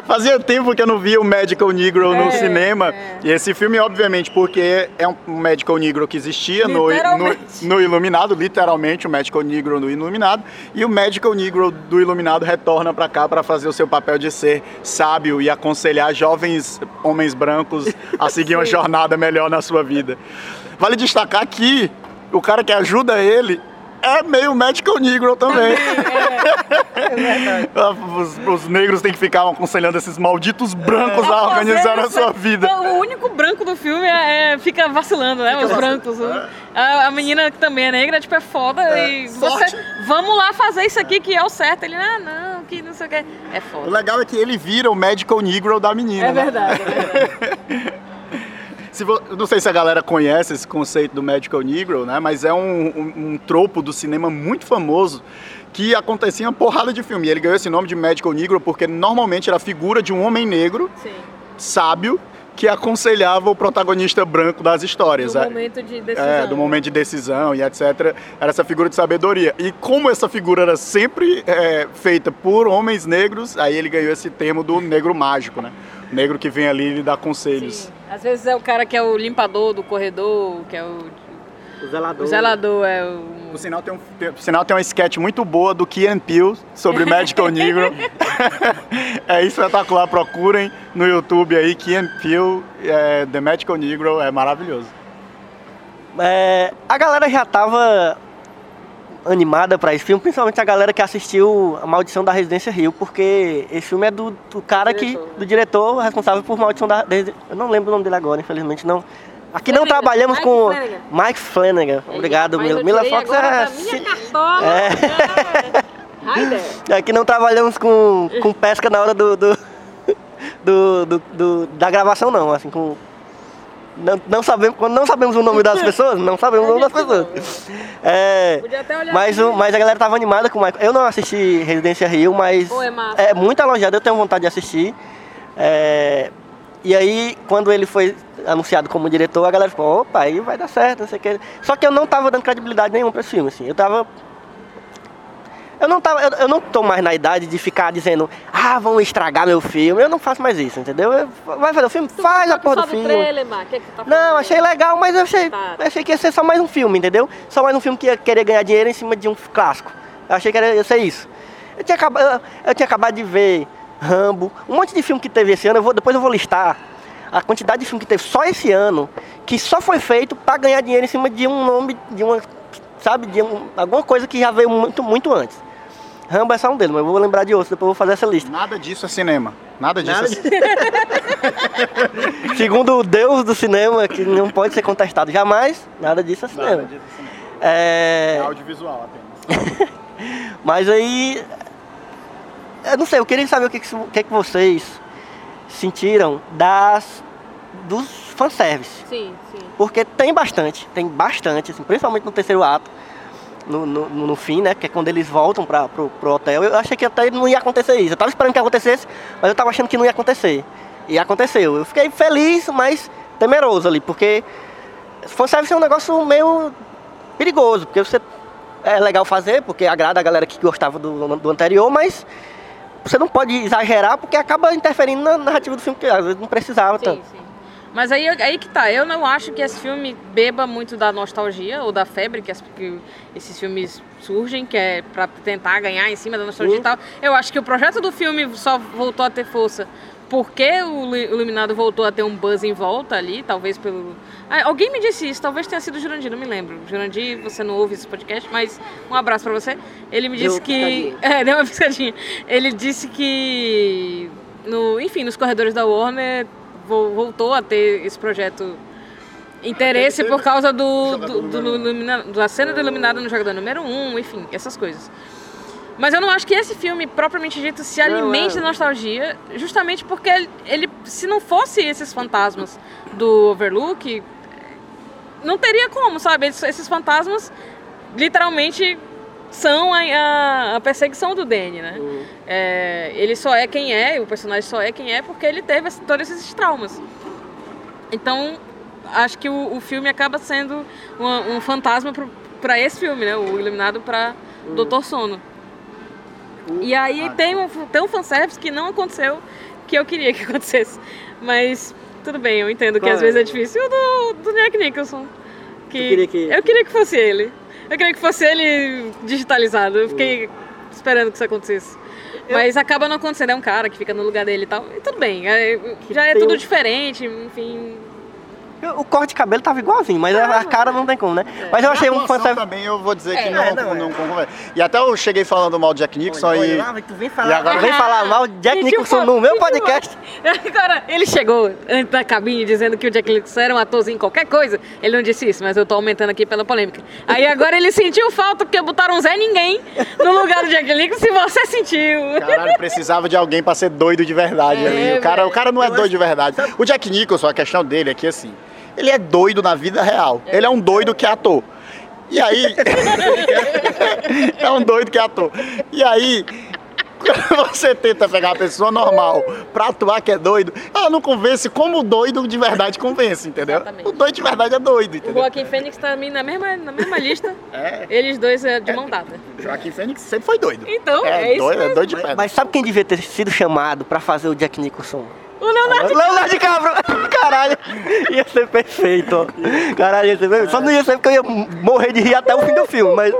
Fazia tempo que eu não via o Magical Negro no É, cinema. é. E esse filme, obviamente, porque é um Magical Negro que existia no, no, no Iluminado, literalmente, o Magical Negro no Iluminado. E o Magical Negro do Iluminado retorna pra cá pra fazer o seu papel de ser sábio e aconselhar jovens homens brancos a seguir uma jornada melhor na sua vida. Vale destacar que o cara que ajuda ele é meio Magical Negro também. os, os negros têm que ficar aconselhando esses malditos brancos a organizar a sua vida. O único branco do filme é, é- fica vacilando, né? Os brancos. né? A, a menina que também é negra, tipo, é foda. e sorte. você, vamos lá fazer isso aqui que é o certo. Ele, ah, não, que não sei o que. É O foda. legal é que ele vira o Magical Negro da menina. É né? verdade, é verdade. Se vo- não sei se a galera conhece esse conceito do Magical Negro, né? Mas é um, um, um tropo do cinema muito famoso que acontecia em uma porrada de filme. E ele ganhou esse nome de Magical Negro porque normalmente era a figura de um homem negro, Sim. sábio, que aconselhava o protagonista branco das histórias. No É- momento de decisão. É, do momento de decisão e etc. Era essa figura de sabedoria. E como essa figura era sempre é, feita por homens negros, aí ele ganhou esse termo do negro mágico, né? O negro que vem ali e lhe dá conselhos. Sim. Às vezes é o cara que é o limpador do corredor, que é o, O zelador. o zelador, é o. O sinal tem, um, tem, o sinal tem uma sketch muito boa do and Peele sobre Magical Negro. é espetacular, procurem no YouTube aí, Key and Peele, é, The Magical Negro, é maravilhoso. É, a galera já tava animada pra esse filme, principalmente a galera que assistiu A Maldição da Residência Rio, porque esse filme é do, do cara Diretor. que. do diretor responsável por Maldição da Eu não lembro o nome dele agora, infelizmente não. Aqui não Flanagan, trabalhamos Mike com Flanagan. Mike Flanagan. Obrigado, Mas Mila. Mila Fox é. minha cartola. É. Raider. Aqui não trabalhamos com, com pesca na hora do, do- do- do- da gravação, não. Assim, com. Não, não sabemos, quando não sabemos o nome das pessoas, não sabemos o nome das pessoas. É, mas, o, mas a galera tava animada com o Michael. Eu não assisti Residência Rio, mas Pô, é é muito elogiado, eu tenho vontade de assistir. É, e aí, quando ele foi anunciado como diretor, a galera ficou, opa, aí vai dar certo, não sei o que. Só que eu não tava dando credibilidade nenhuma pra esse filme, assim. Eu tava. Eu não, tava, eu, eu não tô mais na idade de ficar dizendo, ah, vão estragar meu filme. Eu não faço mais isso, entendeu? Eu- vai fazer o filme? Tu Faz a porra do filme. trailer, Mar? Que que tu tá Não, achei legal, mas eu achei, Tá. achei que ia ser só mais um filme, entendeu? Só mais um filme que ia querer ganhar dinheiro em cima de um clássico. Eu achei que era, ia ser isso. Eu tinha, acaba- eu, tinha acabado de ver Rambo, um monte de filme que teve esse ano, eu vou, depois eu vou listar a quantidade de filme que teve só esse ano, que só foi feito pra ganhar dinheiro em cima de um nome, de uma sabe? De um- alguma coisa que já veio muito, muito antes. Rambo é só um deles, mas eu vou lembrar de outros, depois eu vou fazer essa lista. Nada disso é cinema. Nada disso Nada é cinema. Segundo o Deus do cinema, que não pode ser contestado jamais, nada disso é cinema. Nada disso é cinema. É, É audiovisual apenas. mas aí. Eu não sei, eu queria saber o que, que, o que que vocês sentiram das dos fanservice. Sim, sim. Porque tem bastante, tem bastante, assim, principalmente no terceiro ato, no, no, no fim, né? Que é quando eles voltam pra, pro, pro hotel. Eu achei que até não ia acontecer isso. Eu tava esperando que acontecesse, mas eu tava achando que não ia acontecer. E aconteceu. Eu fiquei feliz, mas temeroso ali, porque fanservice é um negócio meio perigoso, porque você é legal fazer, porque agrada a galera que gostava do, do anterior, mas você não pode exagerar porque acaba interferindo na narrativa do filme, que às vezes não precisava Sim, tanto. sim. Mas aí, aí que tá, eu não acho que esse filme beba muito da nostalgia ou da febre que, as- que esses filmes surgem, que é pra tentar ganhar em cima da nostalgia Sim. e tal. Eu acho que o projeto do filme só voltou a ter força porque o Lu- Iluminado voltou a ter um buzz em volta ali, talvez pelo... Ah, alguém me disse isso, talvez tenha sido o Jurandir, não me lembro. Jurandir, você não ouve esse podcast, mas um abraço pra você. Ele me Deu disse uma que... É, deu uma piscadinha. Ele disse que... No, enfim, nos corredores da Warner voltou a ter esse projeto interesse por causa do, do, do ilumina- da cena do Iluminado no jogador número 1, um, enfim, essas coisas. Mas eu não acho que esse filme, propriamente dito, se Não, alimente é. da nostalgia, justamente porque ele, ele- se não fosse esses fantasmas do Overlook, não teria como, sabe? Esses, esses fantasmas literalmente são a, a- perseguição do Danny, né? É, ele só é quem é, o personagem só é quem é porque ele teve todos esses traumas. Então, acho que o, o filme acaba sendo uma- um fantasma para esse filme, né? O Iluminado para Doutor Sono. E aí tem um, tem um fanservice que não aconteceu, que eu queria que acontecesse. Mas tudo bem, eu entendo que Qual às é? vezes é difícil. O do, do Jack Nicholson. Que queria que- Eu queria que fosse ele. Eu queria que fosse ele digitalizado. Eu fiquei esperando que isso acontecesse. Mas acaba não acontecendo, é um cara que fica no lugar dele e tal. E tudo bem, é- já é tudo diferente, enfim. O corte de cabelo tava igualzinho, mas a cara não tem como, né? Mas eu achei um fanservice. também eu vou dizer que É, não, é, não, não, é. convém. E até eu cheguei falando mal do Jack Nixon e. tu vem E agora- vem falar mal de Jack Nicholson eu no meu falo- podcast. Agora, ele chegou antes da cabine dizendo que o Jack Nicholson era um atorzinho em qualquer coisa. Ele não disse isso, mas eu tô aumentando aqui pela polêmica. Aí agora ele sentiu falta porque botaram um Zé Ninguém no lugar do Jack Nicholson se você sentiu. Caralho, precisava de alguém pra ser doido de verdade É, ali. O cara, o cara não é doido de verdade. O Jack Nicholson, a questão dele é que assim, ele é doido na vida real. Ele é um doido que é ator. E aí. é um doido que é ator. E aí. Quando você tenta pegar uma pessoa normal pra atuar que é doido, ela não convence como o doido de verdade convence, entendeu? Exatamente. O doido de verdade é doido, O entendeu? Joaquim Fênix tá na mesma, na mesma lista. É. Eles dois é, de mão dada. Joaquim Fênix sempre foi doido. Então, é, é isso doido, é mesmo. doido de pedra. Mas sabe quem devia ter sido chamado pra fazer o Jack Nicholson? O Leonardo Leonardo DiCaprio! Caralho! Ia ser perfeito, ó. Caralho, ia ser perfeito. Só não ia ser porque eu ia morrer de rir até o fim do filme, mas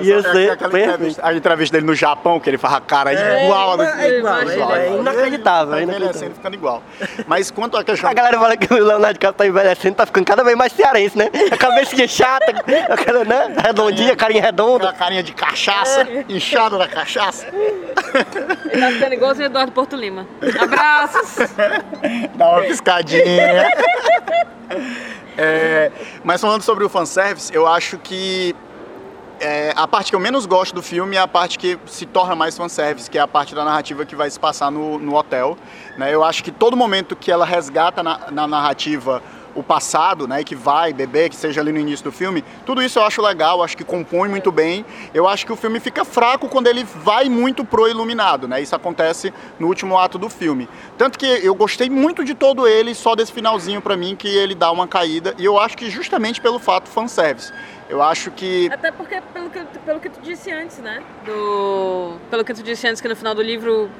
ia ser aquela perfeito. entrevista, a entrevista dele no Japão, que ele faz a cara igual. é igual, é igual, é inacreditável, Tá é envelhecendo, ficando igual. Mas quanto à questão... A galera fala que o Leonardo DiCaprio tá envelhecendo, tá ficando cada vez mais cearense, né? A cabecinha chata, aquela, né? Redondinha, carinha Aquela redonda. carinha de cachaça, É. inchada da cachaça. ele tá ficando igualzinho o Eduardo Porto Lima. Abraços! Dá uma piscadinha. É, mas falando sobre o fanservice, eu acho que é, a parte que eu menos gosto do filme é a parte que se torna mais fanservice, que é a parte da narrativa que vai se passar no, no hotel. né? Eu acho que todo momento que ela resgata na, na narrativa o passado, né, que vai beber, que seja ali no início do filme, tudo isso eu acho legal, acho que compõe muito bem. Eu acho que o filme fica fraco quando ele vai muito pro iluminado, né? Isso acontece no último ato do filme. Tanto que eu gostei muito de todo ele, só desse finalzinho pra mim que ele dá uma caída, e eu acho que justamente pelo fato fanservice. Eu acho que Até porque, pelo que, pelo que tu disse antes, né? Do, pelo que tu disse antes, que no final do livro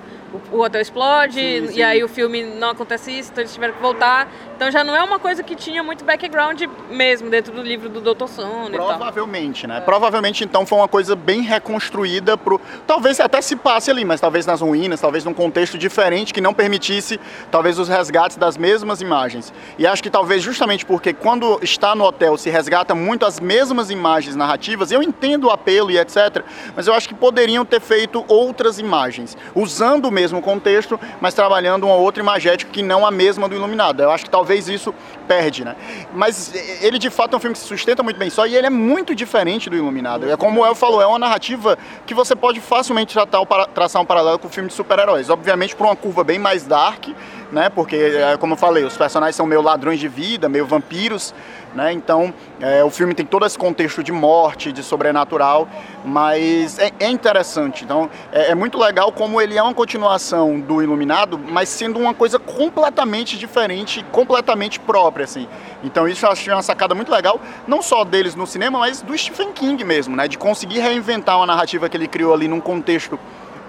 o, hotel explode Sim, sim. e aí o filme não acontece isso, então eles tiveram que voltar. Então já não é uma coisa que tinha muito background mesmo dentro do livro do Dr. Sono e tal. Provavelmente, né? Provavelmente, então, foi uma coisa bem reconstruída pro. Talvez até se passe ali, mas talvez nas ruínas, talvez num contexto diferente que não permitisse, talvez, os resgates das mesmas imagens. E acho que talvez justamente porque quando está no hotel se resgata muito as mesmas imagens narrativas, eu entendo o apelo e etc. Mas eu acho que poderiam ter feito outras imagens, usando o mesmo contexto, mas trabalhando uma outra imagética que não a mesma do Iluminado. Eu acho que talvez isso perde, né? Mas ele de fato é um filme que se sustenta muito bem só e ele é muito diferente do Iluminado. É como o El falou, é uma narrativa que você pode facilmente tratar traçar um paralelo com o filme de super-heróis. Obviamente por uma curva bem mais dark, né? Porque, é, como eu falei, os personagens são meio ladrões de vida, meio vampiros, né? Então, é, o filme tem todo esse contexto de morte, de sobrenatural, mas é, é interessante. Então, é, é muito legal como ele é uma continuação do Iluminado, mas sendo uma coisa completamente diferente, completamente própria, assim. Então, isso eu achei uma sacada muito legal, não só deles no cinema, mas do Stephen King mesmo, né? De conseguir reinventar uma narrativa que ele criou ali num contexto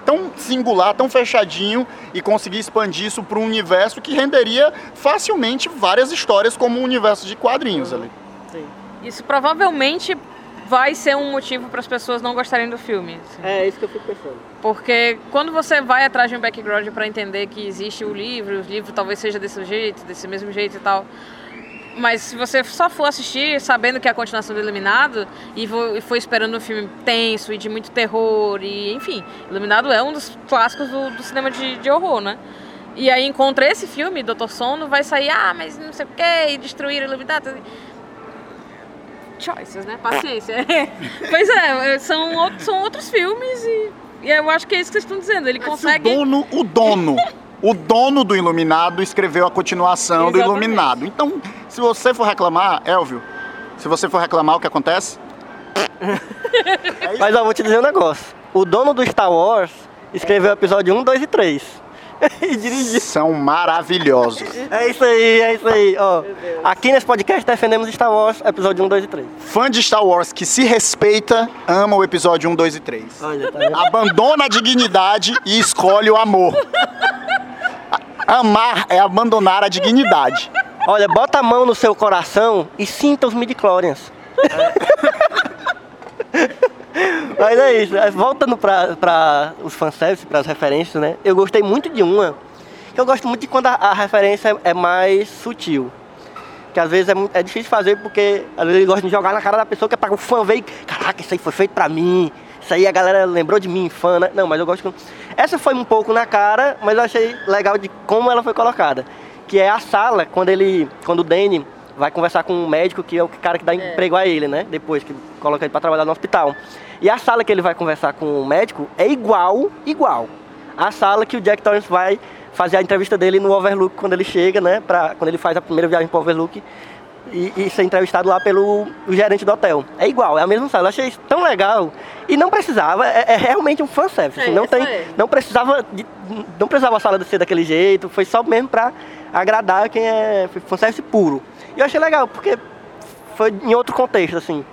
tão singular, tão fechadinho e conseguir expandir isso para um universo que renderia facilmente várias histórias como um universo de quadrinhos ali. Isso provavelmente vai ser um motivo para as pessoas não gostarem do filme. assim. É isso que eu fico pensando. Porque quando você vai atrás de um background para entender que existe o livro, o livro talvez seja desse jeito, desse mesmo jeito e tal. Mas se você só for assistir sabendo que é a continuação do Iluminado e foi esperando um filme tenso e de muito terror e enfim, Iluminado é um dos clássicos do, do cinema de, de horror, né? E aí encontra esse filme, Doutor Sono, vai sair, ah, mas não sei o que, e destruir o Iluminado. Choices, né? Paciência. pois é, são, out- são outros filmes e, e eu acho que é isso que vocês estão dizendo. Ele Mas consegue. O dono, o dono, o dono do Iluminado escreveu a continuação do Exatamente. Iluminado. Então, se você for reclamar, Elvio, se você for reclamar, o que acontece? Mas ó, vou te dizer um negócio. O dono do Star Wars escreveu o episódio 1, 2 e 3. e dirigiu. São maravilhosos. É isso aí, é isso aí. Ó, aqui nesse podcast defendemos Star Wars, episódio 1, 2 e 3. Fã de Star Wars que se respeita, ama o episódio 1, 2 e 3. Olha, tá? Abandona a dignidade e escolhe o amor. Amar é abandonar a dignidade. Olha, bota a mão no seu coração e sinta os midi-chlorians. Mas é isso, voltando pra, pra os fanservice, pras referências, né? Eu gostei muito de uma, que eu gosto muito de quando a, a referência é mais sutil. Que às vezes é, é difícil fazer porque às vezes ele gosta de jogar na cara da pessoa que é pra o fã ver e, caraca, isso aí foi feito pra mim. Isso aí a galera lembrou de mim, fã, né? Não, mas eu gosto. Essa foi um pouco na cara, mas eu achei legal de como ela foi colocada. Que é a sala, quando ele. Quando o Danny vai conversar com o médico, que é o cara que dá emprego a ele, né? Depois que coloca ele pra trabalhar no hospital. E a sala que ele vai conversar com o médico é igual, igual. A sala que o Jack Torrance vai fazer a entrevista dele no Overlook quando ele chega, né? Pra, quando ele faz a primeira viagem pro Overlook e, e ser entrevistado lá pelo gerente do hotel. É igual, é a mesma sala. Eu achei isso tão legal. E não precisava, é, é realmente um fanservice. assim, É, não, tem, não precisava de- não precisava a sala ser daquele jeito, foi só mesmo pra agradar quem é foi fanservice puro. E eu achei legal, porque foi em outro contexto, assim.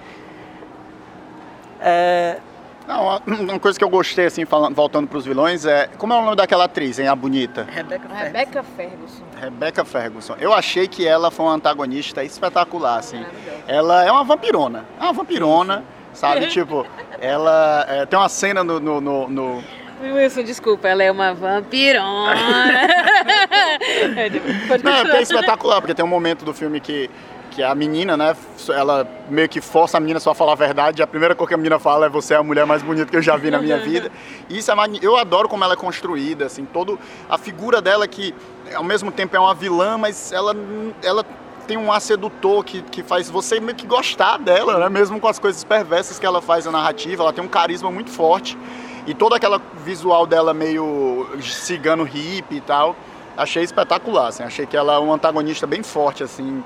É, Não, uma- coisa que eu gostei, assim, falando, voltando pros vilões, é. Como é o nome daquela atriz, hein? A bonita? Rebecca Ferguson. Rebecca Ferguson. Eu achei que ela foi uma antagonista espetacular, assim. Ela é uma vampirona. É uma vampirona, sabe? tipo, ela. é, tem uma cena no- no- no- no, Wilson, desculpa, ela é uma vampirona. Pode Não, é é espetacular, porque tem um momento do filme que, que a menina, né, ela meio que força a menina só a falar a verdade. A primeira coisa que a menina fala é você é a mulher mais bonita que eu já vi na minha vida. E isso é eu adoro como ela é construída, assim, todo a figura dela que ao mesmo tempo é uma vilã, mas ela ela tem um ar sedutor que, que faz você meio que gostar dela, né? Mesmo com as coisas perversas que ela faz na narrativa, ela tem um carisma muito forte. E todo aquela visual dela meio cigano hippie e tal, achei espetacular, assim. Achei que ela é um antagonista bem forte, assim.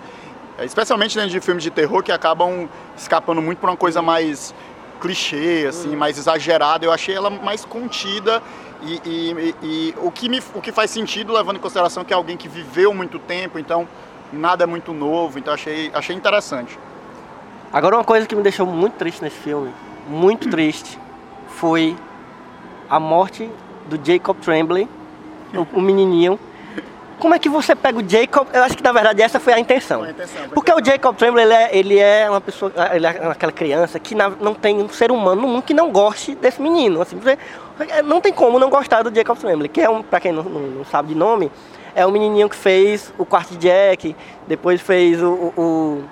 Especialmente dentro de filmes de terror que acabam escapando muito por uma coisa mais clichê, assim, mais exagerada. Eu achei ela mais contida e, e- e- o, que me, o que faz sentido, levando em consideração que é alguém que viveu muito tempo, então nada é muito novo. Então achei, achei interessante. Agora uma coisa que me deixou muito triste nesse filme, muito triste, foi a morte do Jacob Tremblay o, o menininho. Como é que você pega o Jacob? Eu acho que na verdade essa foi a intenção. Foi a intenção, foi Porque o Jacob Tremblay, ele é, ele é uma pessoa, ele é aquela criança que na- não tem um ser humano no mundo que não goste desse menino. Assim, você, não tem como não gostar do Jacob Tremblay, que é um, pra quem não, não- sabe de nome, é o menininho que fez o quarto Jack, depois fez o. o,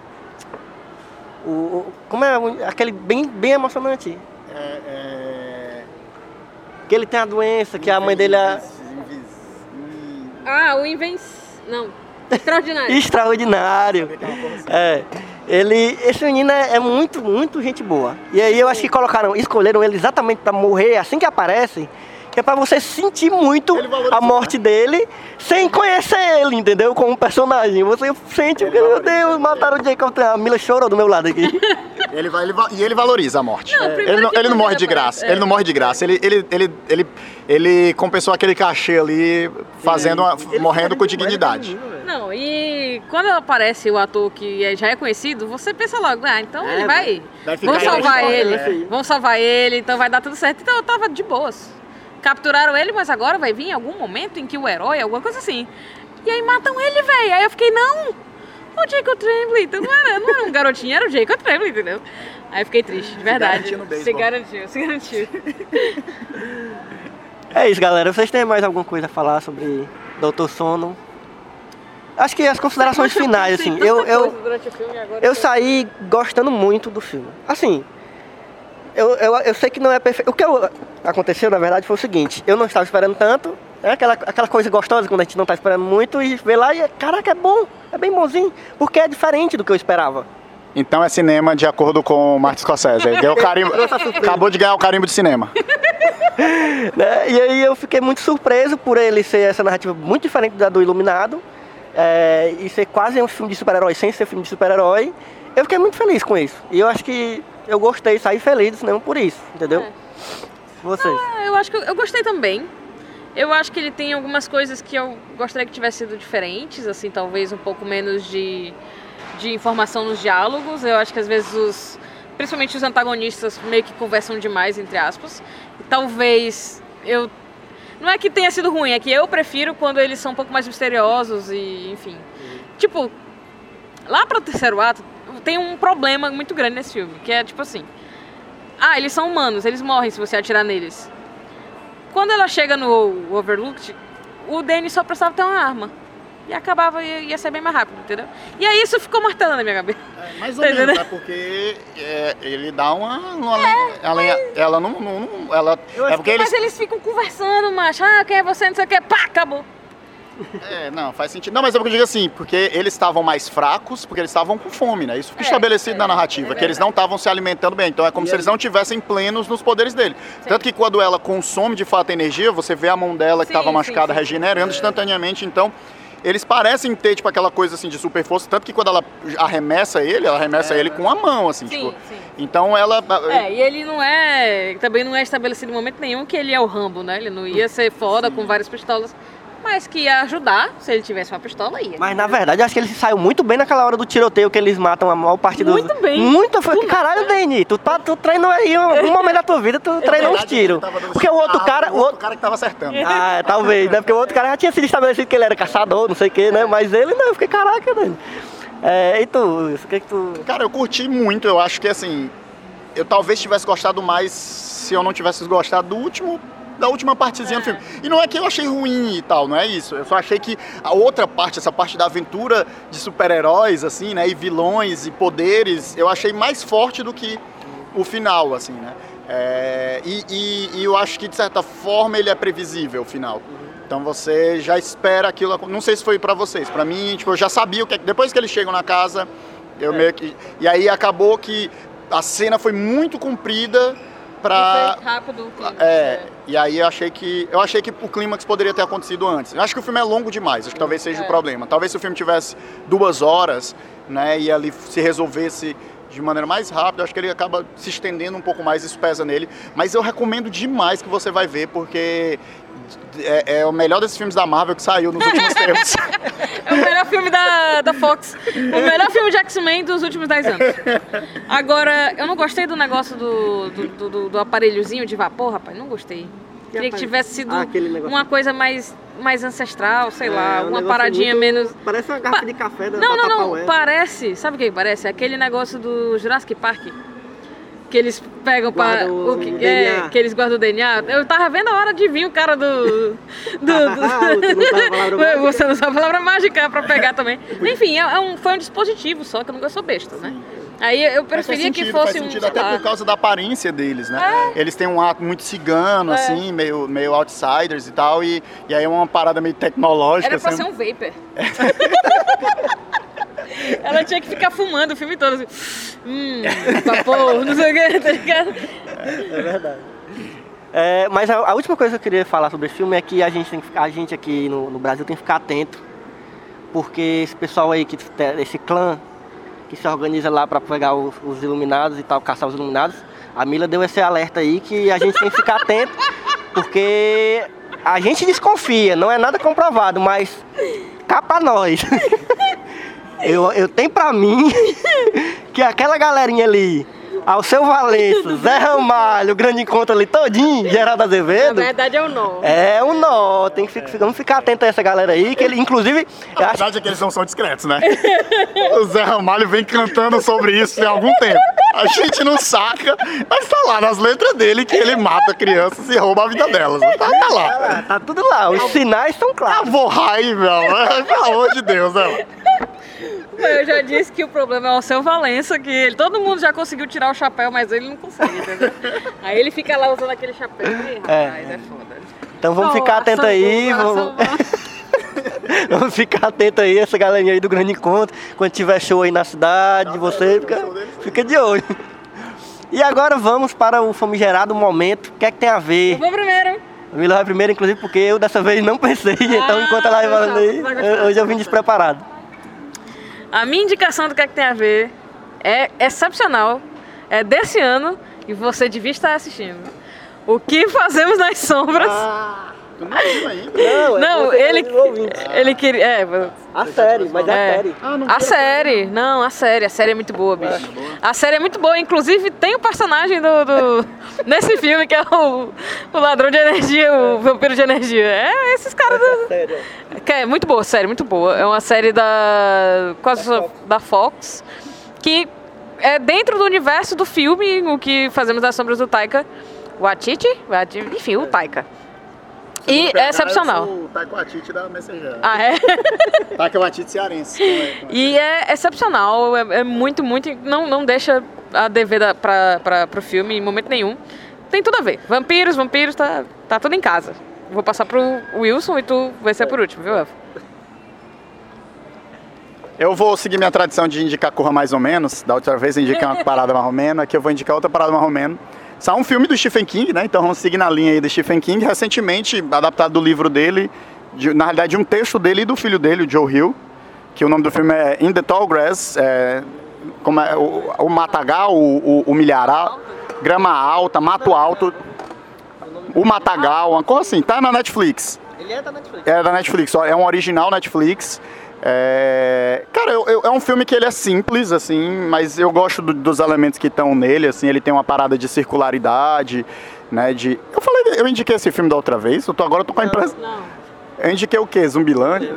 o- o- como é? Aquele bem, bem emocionante. É, é... Que ele tem a doença, que a mãe dele é Ah, o Invenc... Não. Extraordinário. extraordinário. É. Ele, esse menino é, é muito, muito gente boa. E aí eu acho que colocaram, escolheram ele exatamente pra morrer assim que aparece, que é pra você sentir muito a morte dele sem conhecer ele, entendeu? Como personagem. Você sente, Ele meu. Deus, mataram o Jacob. A Mila chorou do meu lado aqui. Ele vai, ele va- e ele valoriza a morte. Não, primeiro ele, não, ele não morre de graça. é. Ele não morre de graça. Ele, ele, ele, ele, ele compensou aquele cachê ali, fazendo uma- morrendo com dignidade. Não, e quando aparece o ator que é- já é conhecido, você pensa logo, ah, então É, ele vai. vai Vão salvar ele. Vão salvar ele, então vai dar tudo certo. Então eu tava de boas. Capturaram ele, mas agora vai vir algum momento em que o herói, alguma coisa assim. E aí matam ele, velho. Aí eu fiquei, não! O Jacob Tremblay, então não era, não era um garotinho, era o Jacob Tremblay, entendeu? Aí eu fiquei triste, de verdade. garantiu no se garantiu, se garantiu. É isso, galera. Vocês têm mais alguma coisa a falar sobre Doutor Sono? Acho que as considerações finais, assim. Eu, eu, Eu saí gostando muito do filme. Assim, eu, eu, eu sei que não é perfeito. O que eu- aconteceu, na verdade, foi o seguinte: eu não estava esperando tanto. É aquela, aquela coisa gostosa quando a gente não está esperando muito e vê lá e, caraca, é bom, é bem bonzinho, porque é diferente do que eu esperava. Então é cinema de acordo com o Martin Scorsese. Ele o carimbo, acabou de ganhar o carimbo de cinema. né? E aí eu fiquei muito surpreso por ele ser essa narrativa muito diferente da do Iluminado é, e ser quase um filme de super-herói sem ser filme de super-herói. Eu fiquei muito feliz com isso. E eu acho que eu gostei, saí feliz do cinema por isso, entendeu? É. Vocês. Ah, eu acho que eu, eu gostei também. Eu acho que ele tem algumas coisas que eu gostaria que tivessem sido diferentes, assim, talvez um pouco menos de, de informação nos diálogos. Eu acho que às vezes os. Principalmente os antagonistas meio que conversam demais, entre aspas. Talvez eu. Não é que tenha sido ruim, é que eu prefiro quando eles são um pouco mais misteriosos e, enfim. Tipo, lá pro terceiro ato tem um problema muito grande nesse filme, que é tipo assim. Ah, eles são humanos, eles morrem se você atirar neles. Quando ela chega no Overlooked, o Danny só precisava ter uma arma. E acabava, ia, ia ser bem mais rápido, entendeu? E aí isso ficou martelando na minha cabeça. mais ou menos, é porque é, ele dá uma. uma ela, ela não. não- não- ela, é porque eles. Mas eles ficam conversando, macho. Ah, quem é você? Não sei o que. Pá, acabou. É, não, faz sentido. Não, mas é porque eu digo assim, porque eles estavam mais fracos, porque eles estavam com fome, né? Isso fica É, estabelecido é, na narrativa, é que eles não estavam se alimentando bem. Então é como E se eles aí? não tivessem plenos nos poderes dele. Tanto que quando ela consome de fato energia, você vê a mão dela que Sim, estava sim, machucada sim. regenerando instantaneamente. Então eles parecem ter tipo aquela coisa assim de super força, tanto que quando ela arremessa ele, ela arremessa ele com a mão, assim, Sim, tipo. sim. Então ela. É, e ele não é. Também não é estabelecido em momento nenhum que ele é o Rambo, né? Ele não ia ser foda com várias pistolas. Mas que ia ajudar, se ele tivesse uma pistola, ia. Mas na verdade, eu acho que ele se saiu muito bem naquela hora do tiroteio que eles matam a maior parte dos. Muito bem. Muito. Foi que caralho, Dani. Tu, tá, tu treinou aí, um, um momento da tua vida, tu treinou uns tiros. Porque o outro cara. O outro, cara que tava acertando. ah, talvez, né? Porque o outro cara já tinha sido estabelecido que ele era caçador, não sei o que, né? Mas ele não, eu fiquei, caraca, Dani. É, e tu, o que que tu. Cara, eu curti muito. Eu acho que assim, eu talvez tivesse gostado mais se eu não tivesse gostado do último da última partezinha do filme. E não é que eu achei ruim e tal, não é isso. Eu só achei que a outra parte, essa parte da aventura de super-heróis assim, né, e vilões e poderes, eu achei mais forte do que o final, assim, né? É, e, e- e eu acho que de certa forma ele é previsível, o final. Então você já espera aquilo. Não sei se foi pra vocês. Pra mim, tipo, eu já sabia o que. Depois que eles chegam na casa, eu meio que. E aí acabou que a cena foi muito comprida pra. Foi rápido. o clima. É, e aí eu achei que eu achei que o clímax poderia ter acontecido antes. Eu acho que o filme é longo demais, acho que talvez seja É. o problema. Talvez se o filme tivesse duas horas, né, e ali se resolvesse de maneira mais rápida, acho que ele acaba se estendendo um pouco mais, isso pesa nele. Mas eu recomendo demais que você vai ver, porque é, é o melhor desses filmes da Marvel que saiu nos últimos tempos. É o melhor filme da, da Fox. O melhor filme de X-Men dos últimos 10 anos. Agora, eu não gostei do negócio do, do, do- do- do aparelhozinho de vapor, rapaz. Não gostei. Queria que tivesse sido Ah, uma coisa mais mais ancestral, sei lá, É, um uma paradinha muito- menos. Parece uma garrafa de café da Não, não, não, parece. Sabe o que parece? Aquele negócio do Jurassic Park. Que eles pegam para o que o é, que eles guardam o DNA. Eu tava vendo a hora de vir o cara do. do, Você não sabe a palavra mágica? Você não sabe a palavra mágica pra pegar também. Enfim, é, é um, foi um dispositivo só, que eu nunca sou besta, né? Aí eu preferia faz que sentido, fosse faz um. sentido sei até lá. por causa da aparência deles, né? Eles têm um ato muito cigano, É. assim, meio, meio outsiders e tal, e, e aí é uma parada meio tecnológica. Era pra assim. ser um vapor. Ela tinha que ficar fumando o filme todo assim. Hum, vapor, não sei o que, tá ligado? É verdade. É, mas a, a última coisa que eu queria falar sobre esse filme é que a gente, tem que ficar, a gente aqui no, no Brasil tem que ficar atento. Porque esse pessoal aí, que, esse clã que se organiza lá para pegar os, os iluminados e tal, caçar os iluminados, a Mila deu esse alerta aí que a gente tem que ficar atento. Porque a gente desconfia, não é nada comprovado, mas cá pra nós. Eu, eu tenho pra mim que aquela galerinha ali, ao seu Valença, Zé Ramalho, o grande encontro ali todinho, Geraldo Na Azevedo, verdade é o nó. é um nó. Tem que ficar, vamos ficar atento a essa galera aí, que ele, inclusive, A acho, verdade é que eles não são discretos, né? o Zé Ramalho vem cantando sobre isso tem algum tempo. A gente não saca, mas tá lá nas letras dele que ele mata crianças e rouba a vida delas. Tá, tá lá. tá tudo lá, os sinais estão Ah, claros. vou raio, velho. Pelo amor de Deus, né? Eu já disse que o problema é o seu Valença, que ele, todo mundo já conseguiu tirar o chapéu, mas ele não consegue, entendeu? Aí ele fica lá usando aquele chapéu. Ih, rapaz, é, foda. Então vamos ficar Nossa, atento aí, vamos, vamos ficar atento aí, essa galerinha aí do grande encontro. Quando tiver show aí na cidade, você fica, fica de olho. E agora vamos para o famigerado momento. O que é que tem a ver? Vou primeiro. A Mila vai primeiro, inclusive, porque eu dessa vez não pensei. então, enquanto ela vai vai falando aí, eu- hoje eu vim despreparado. A minha indicação do que é que tem a ver é excepcional, é desse ano e você devia estar assistindo. O que fazemos nas sombras? Tu não viu ainda? Não, não, ele, ele queria. É, A série, mas é a É. série. A série, não, a série, a série é muito boa, bicho. A série é muito boa, inclusive tem o personagem do, do- nesse filme que é o, o ladrão de energia, o vampiro de energia. É esses caras do, que é muito boa, série, muito boa. É uma série da quase da Fox que é dentro do universo do filme, o que fazemos nas sombras do Taika Waititi, Waititi, enfim, o Taika. E é excepcional. O Taika Waititi da Messenger. Ah, é? Taika Waititi cearense. é, é. E é excepcional, é, é muito, muito. Não, não deixa a dever da, pra, pra, pro filme em momento nenhum. Tem tudo a ver. Vampiros, vampiros, tá, tá tudo em casa. Vou passar pro Wilson e tu vai ser por último, viu, Elfo? Eu vou seguir minha tradição de indicar Corra Mais ou Menos. Da outra vez eu indiquei uma parada mais ou menos, aqui eu vou indicar outra parada mais ou menos. Saiu um filme do Stephen King, né? Então vamos seguir na linha aí do Stephen King, recentemente adaptado do livro dele, de- na realidade um texto dele e do filho dele, o Joe Hill, que o nome do filme é In the Tall Grass, é, como é, o, o matagal, o, o, o milharal, grama alta, mato alto, o matagal, uma coisa assim, tá na Netflix. Ele é da Netflix. É da Netflix, é um original Netflix. É, Cara, eu- eu- é um filme que ele é simples, assim, mas eu gosto do- dos elementos que estão nele, assim, ele tem uma parada de circularidade, né, de... Eu falei, eu indiquei esse filme da outra vez, eu tô, agora eu tô com a impressão... Não. Eu indiquei o quê? Zumbilândia?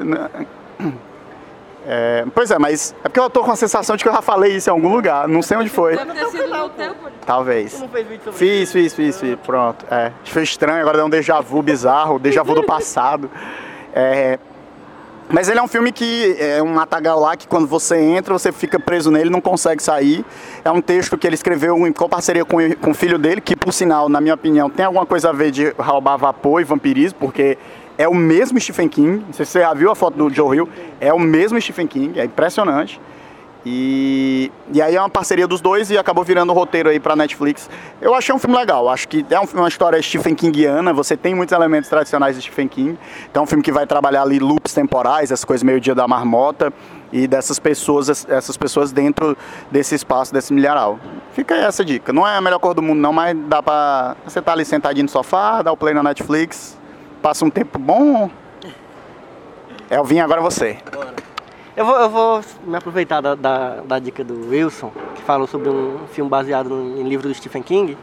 É, pois é, mas é porque eu tô com a sensação de que eu já falei isso em algum lugar, não sei onde foi. Deve ter sido no teu podcast. Talvez. Tu não fez vídeo sobre Fiz, fiz, fiz, fiz. Pronto. É. Foi estranho, agora deu um déjà vu bizarro, déjà vu do passado. É, Mas ele é um filme que é um matagal lá que quando você entra, você fica preso nele, não consegue sair. É um texto que ele escreveu em parceria com, com o filho dele, que por sinal, na minha opinião, tem alguma coisa a ver de roubar vapor e vampirismo, porque é o mesmo Stephen King. Se você já viu a foto do Joe Hill, é o mesmo Stephen King, é impressionante. E, e aí é uma parceria dos dois e acabou virando o roteiro aí pra Netflix. Eu achei um filme legal, acho que é um- uma história Stephen Kingiana, você tem muitos elementos tradicionais de Stephen King. Então é um filme que vai trabalhar ali loops temporais, essas coisas meio dia da marmota e dessas pessoas, essas pessoas dentro desse espaço, desse milharal. Fica aí essa dica. Não é a melhor cor do mundo não, mas dá pra você tá ali sentadinho no sofá, dá o play na Netflix, passa um tempo bom. Elvinho, agora é você. Eu vou, eu vou me aproveitar da, da, da dica do Wilson, que falou sobre um filme baseado no- em livro do Stephen King,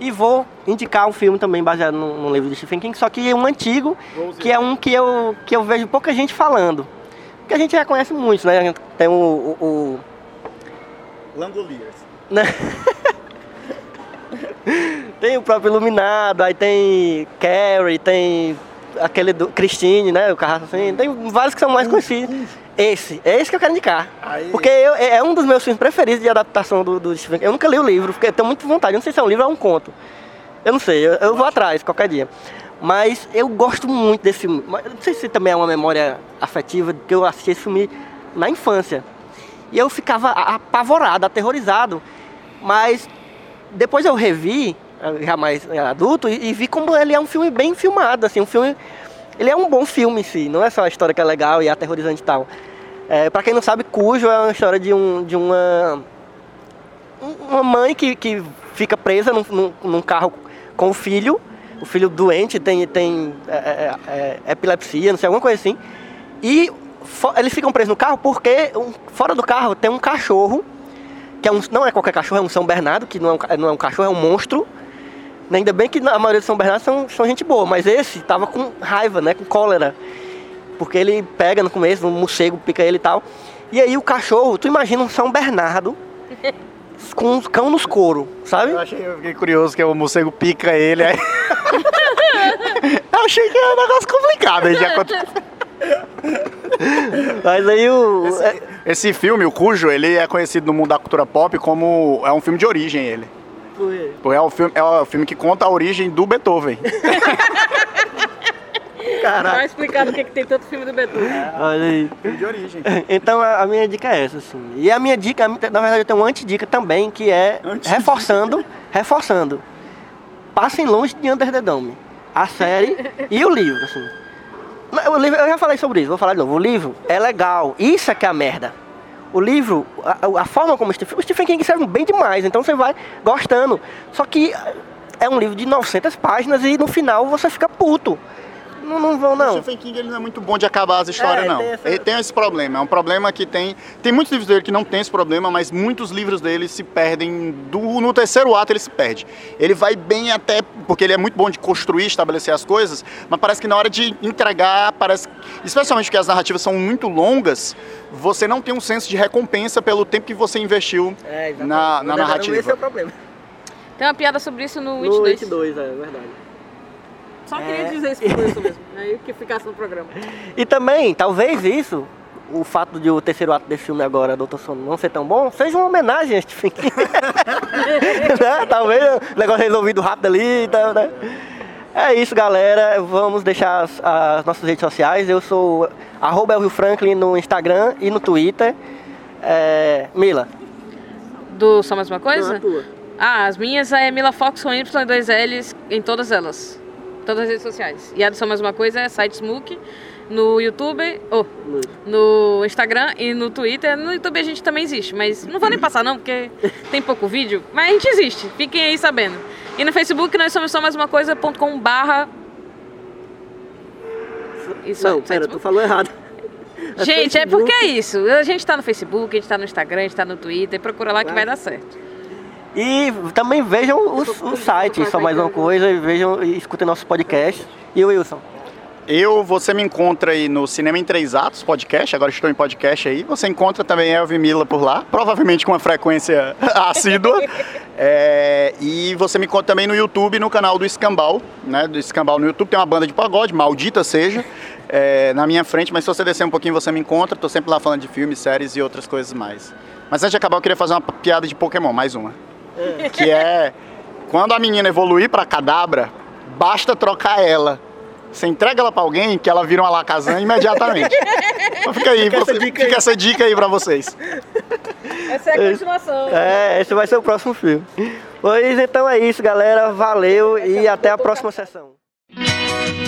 E vou indicar um filme também baseado num, livro de Stephen King, só que um antigo, que é um que eu, que eu vejo pouca gente falando. Porque a gente já conhece muito, né? Tem o- o- o Langoliers. né? tem o próprio Iluminado, aí tem Carrie, tem aquele do Christine, né? O carro assim. Tem vários que são mais conhecidos. Esse, é esse que eu quero indicar. Aí- Porque eu- é é um dos meus filmes preferidos de adaptação do, do Stephen King. Eu nunca li o livro, porque eu tenho muita vontade. Eu não sei se é um livro ou é um conto. Eu não sei, eu, eu vou atrás qualquer dia. Mas eu gosto muito desse filme. Eu Não sei se também é uma memória afetiva, porque eu assisti esse filme na infância. E eu ficava apavorado, aterrorizado. Mas depois eu revi, eh, já mais eh, adulto, e, e vi como ele é um filme bem filmado, assim, um filme... Ele é um bom filme em si, não é só a história que é legal e aterrorizante e tal. É, para quem não sabe, Cujo é uma história de, um, de uma... um- Uma mãe que, que fica presa num, num- num carro com o filho, o filho doente, tem, tem é, é, é, epilepsia, não sei, alguma coisa assim. E eles ficam presos no carro porque um- fora do carro tem um cachorro que é um, não é qualquer cachorro, é um São Bernardo, que não é um, não é um cachorro, é um monstro. Ainda bem que a maioria dos São Bernardos são, são gente boa, mas esse tava com raiva, né, com cólera. Porque ele pega no começo, um morcego pica ele e tal. E aí o cachorro, tu imagina um São Bernardo com um cão nos couro, sabe? Eu, achei, eu fiquei curioso que o morcego pica ele. Aí... eu achei que era um negócio complicado. Aí já Mas aí o. é- Esse filme, o Cujo, ele é conhecido no mundo da cultura pop como é um filme de origem ele. Porque é o filme, é o filme que conta a origem do Beethoven. Vai explicar do que, que tem tanto filme do Beethoven. Olha aí. filme de origem. Então a, a minha dica é essa, assim. E a minha dica, a na verdade eu tenho uma antidica também, que é Antidica. reforçando, reforçando. Passem longe de Under the Dome. A série e o livro, assim. O livro, eu já falei sobre isso, vou falar de novo. O livro é legal, isso é que é a merda. O livro, a, a forma como o Stephen, o Stephen King escreve bem demais, então você vai gostando. Só que é um livro de 900 páginas e no final você fica puto. Não, não vão, O não. Stephen King ele não é muito bom de acabar as histórias, É, não. tem essa- Ele tem esse problema. É um problema que tem. Tem muitos livros dele que não tem esse problema, mas muitos livros dele se perdem. Do, no terceiro ato ele se perde. Ele vai bem até. Porque ele é muito bom de construir, estabelecer as coisas, mas parece que na hora de entregar, parece. Especialmente porque as narrativas são muito longas, você não tem um senso de recompensa pelo tempo que você investiu É, na, na narrativa. Esse é o problema. Tem uma piada sobre isso no No 2. It 2, é verdade. Só queria É. dizer isso por isso mesmo. Aí que ficasse no programa. E também, talvez isso, o fato de o terceiro ato desse filme agora, Doutor Sono, não ser tão bom, seja uma homenagem a Stephen King. né? Talvez o negócio resolvido rápido ali e tal, né? É isso, galera. Vamos deixar as, as nossas redes sociais. Eu sou arroba Elvio Franklin no Instagram e no Twitter. É, Mila. Do Só Mais Uma Coisa? Não, a tua. Ah, as minhas é Mila Fox com Y e dois L's em todas elas. Todas as redes sociais. E a do Só Mais Uma Coisa é site Smook no YouTube, oh, no Instagram e no Twitter. No YouTube a gente também existe, mas não vou nem passar não, porque tem pouco vídeo. Mas a gente existe, fiquem aí sabendo. E no Facebook nós somos só mais uma coisa.com barra... Isso Não, é, pera, tu falou errado. É Gente, é Facebook. porque é isso. A gente tá no Facebook, a gente tá no Instagram, a gente tá no Twitter. Procura lá que vai dar certo. E também vejam os, os sites, só mais uma coisa, e vejam e escutem nossos podcasts. E o Wilson? Eu, você me encontra aí no Cinema em Três Atos, podcast, agora estou em podcast aí. Você encontra também Elvin Mila por lá, provavelmente com uma frequência assídua. É, e você me encontra também no YouTube, no canal do Escambau, né? Do Escambau no YouTube, tem uma banda de pagode, maldita seja, é, na minha frente, mas se você descer um pouquinho você me encontra, tô sempre lá falando de filmes, séries e outras coisas mais. Mas antes de acabar, eu queria fazer uma piada de Pokémon, mais uma. Que é, quando a menina evoluir pra Cadabra, basta trocar ela. Você entrega ela pra alguém que ela vira uma lacazan imediatamente. Então fica aí, Fica essa você- dica aí. fica essa dica aí pra vocês. Essa é a continuação. É, esse vai ser o próximo filme. Pois então é isso, galera. Valeu e até a próxima sessão.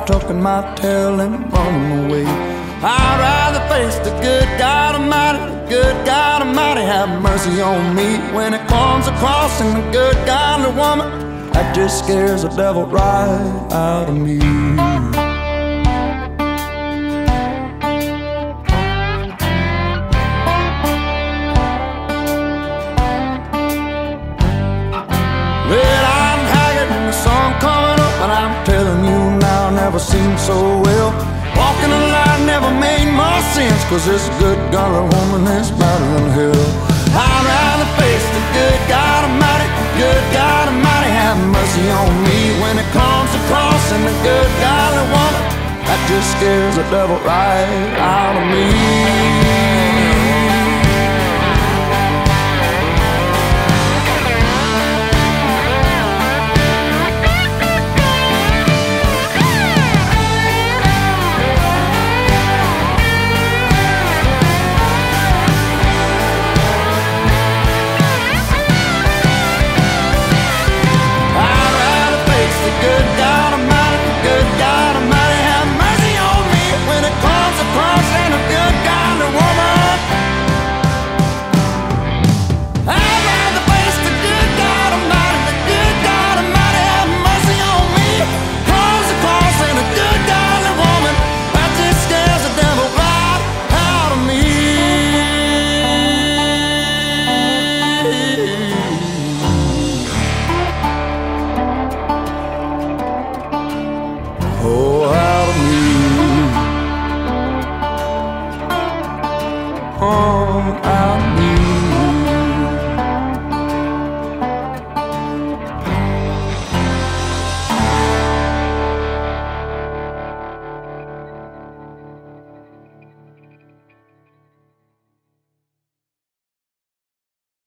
I'm tucking my tail and running away. I'd rather face the good God Almighty, the good God Almighty have mercy on me when it comes across and the good godly woman that just scares the devil right out of me. Never seemed so well. Walking a line never made more sense, cause this good golly woman is better than hell. I'd rather face the good God Almighty, good God Almighty, have mercy on me when it comes to crossing the good godly woman. That just scares the devil right out of me.